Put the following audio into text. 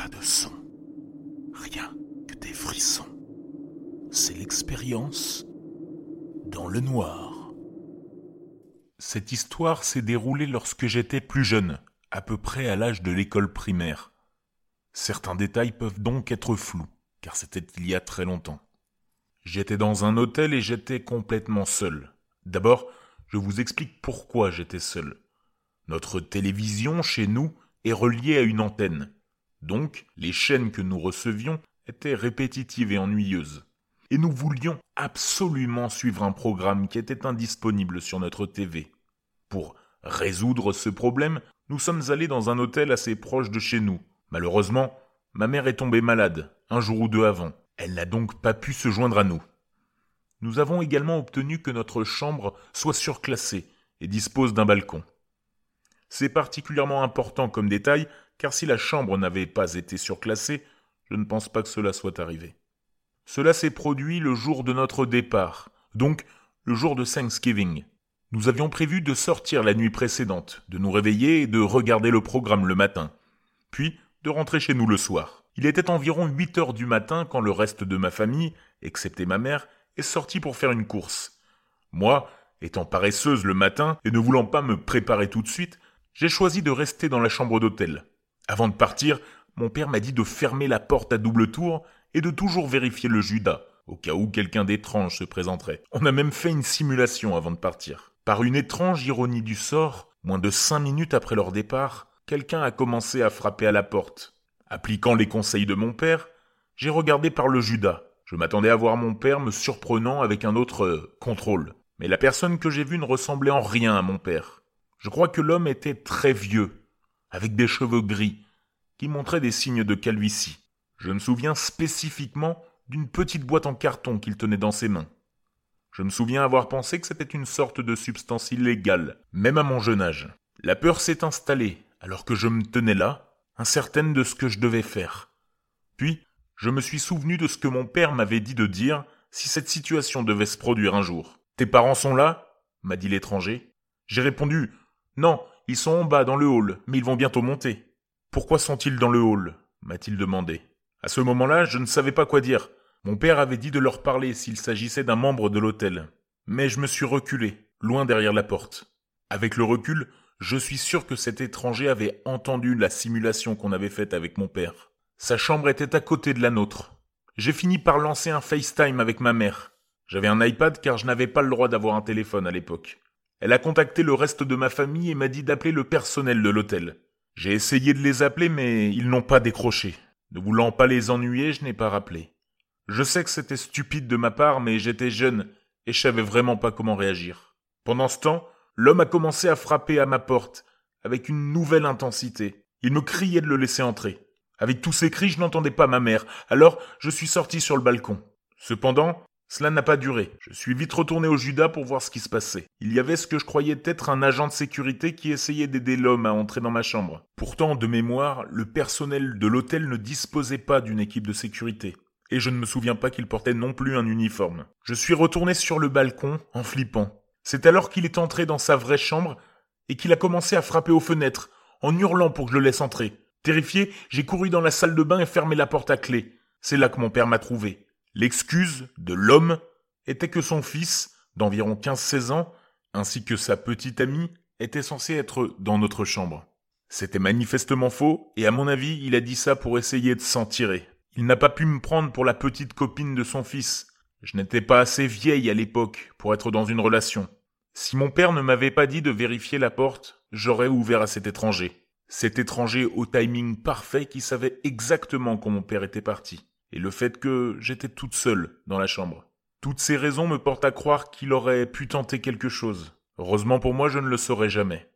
Pas de son. Rien que des frissons. C'est l'expérience dans le noir. Cette histoire s'est déroulée lorsque j'étais plus jeune, à peu près à l'âge de l'école primaire. Certains détails peuvent donc être flous, car c'était il y a très longtemps. J'étais dans un hôtel et j'étais complètement seul. D'abord, je vous explique pourquoi j'étais seul. Notre télévision chez nous est reliée à une antenne. Donc, les chaînes que nous recevions étaient répétitives et ennuyeuses. Et nous voulions absolument suivre un programme qui était indisponible sur notre TV. Pour résoudre ce problème, nous sommes allés dans un hôtel assez proche de chez nous. Malheureusement, ma mère est tombée malade, un jour ou deux avant. Elle n'a donc pas pu se joindre à nous. Nous avons également obtenu que notre chambre soit surclassée et dispose d'un balcon. C'est particulièrement important comme détail, car si la chambre n'avait pas été surclassée, je ne pense pas que cela soit arrivé. Cela s'est produit le jour de notre départ, donc le jour de Thanksgiving. Nous avions prévu de sortir la nuit précédente, de nous réveiller et de regarder le programme le matin, puis de rentrer chez nous le soir. Il était environ huit heures du matin quand le reste de ma famille, excepté ma mère, est sorti pour faire une course. Moi, étant paresseuse le matin et ne voulant pas me préparer tout de suite, j'ai choisi de rester dans la chambre d'hôtel. Avant de partir, mon père m'a dit de fermer la porte à double tour et de toujours vérifier le Judas, au cas où quelqu'un d'étrange se présenterait. On a même fait une simulation avant de partir. Par une étrange ironie du sort, moins de cinq minutes après leur départ, quelqu'un a commencé à frapper à la porte. Appliquant les conseils de mon père, j'ai regardé par le Judas. Je m'attendais à voir mon père me surprenant avec un autre euh, contrôle. Mais la personne que j'ai vue ne ressemblait en rien à mon père. Je crois que l'homme était très vieux, avec des cheveux gris, qui montraient des signes de calvitie. Je me souviens spécifiquement d'une petite boîte en carton qu'il tenait dans ses mains. Je me souviens avoir pensé que c'était une sorte de substance illégale, même à mon jeune âge. La peur s'est installée, alors que je me tenais là, incertaine de ce que je devais faire. Puis, je me suis souvenu de ce que mon père m'avait dit de dire si cette situation devait se produire un jour. Tes parents sont là? m'a dit l'étranger. J'ai répondu Non, ils sont en bas dans le hall, mais ils vont bientôt monter. Pourquoi sont-ils dans le hall? m'a-t-il demandé. À ce moment-là, je ne savais pas quoi dire. Mon père avait dit de leur parler s'il s'agissait d'un membre de l'hôtel. Mais je me suis reculé, loin derrière la porte. Avec le recul, je suis sûr que cet étranger avait entendu la simulation qu'on avait faite avec mon père. Sa chambre était à côté de la nôtre. J'ai fini par lancer un FaceTime avec ma mère. J'avais un iPad car je n'avais pas le droit d'avoir un téléphone à l'époque. Elle a contacté le reste de ma famille et m'a dit d'appeler le personnel de l'hôtel. J'ai essayé de les appeler mais ils n'ont pas décroché. Ne voulant pas les ennuyer, je n'ai pas rappelé. Je sais que c'était stupide de ma part mais j'étais jeune et je savais vraiment pas comment réagir. Pendant ce temps, l'homme a commencé à frapper à ma porte, avec une nouvelle intensité. Il me criait de le laisser entrer. Avec tous ces cris, je n'entendais pas ma mère, alors je suis sorti sur le balcon. Cependant, cela n'a pas duré. Je suis vite retourné au Judas pour voir ce qui se passait. Il y avait ce que je croyais être un agent de sécurité qui essayait d'aider l'homme à entrer dans ma chambre. Pourtant, de mémoire, le personnel de l'hôtel ne disposait pas d'une équipe de sécurité. Et je ne me souviens pas qu'il portait non plus un uniforme. Je suis retourné sur le balcon en flippant. C'est alors qu'il est entré dans sa vraie chambre et qu'il a commencé à frapper aux fenêtres, en hurlant pour que je le laisse entrer. Terrifié, j'ai couru dans la salle de bain et fermé la porte à clé. C'est là que mon père m'a trouvé. L'excuse de l'homme était que son fils, d'environ 15-16 ans, ainsi que sa petite amie, étaient censés être dans notre chambre. C'était manifestement faux, et à mon avis, il a dit ça pour essayer de s'en tirer. Il n'a pas pu me prendre pour la petite copine de son fils, je n'étais pas assez vieille à l'époque pour être dans une relation. Si mon père ne m'avait pas dit de vérifier la porte, j'aurais ouvert à cet étranger. Cet étranger au timing parfait qui savait exactement quand mon père était parti. Et le fait que j'étais toute seule dans la chambre. Toutes ces raisons me portent à croire qu'il aurait pu tenter quelque chose. Heureusement pour moi, je ne le saurais jamais.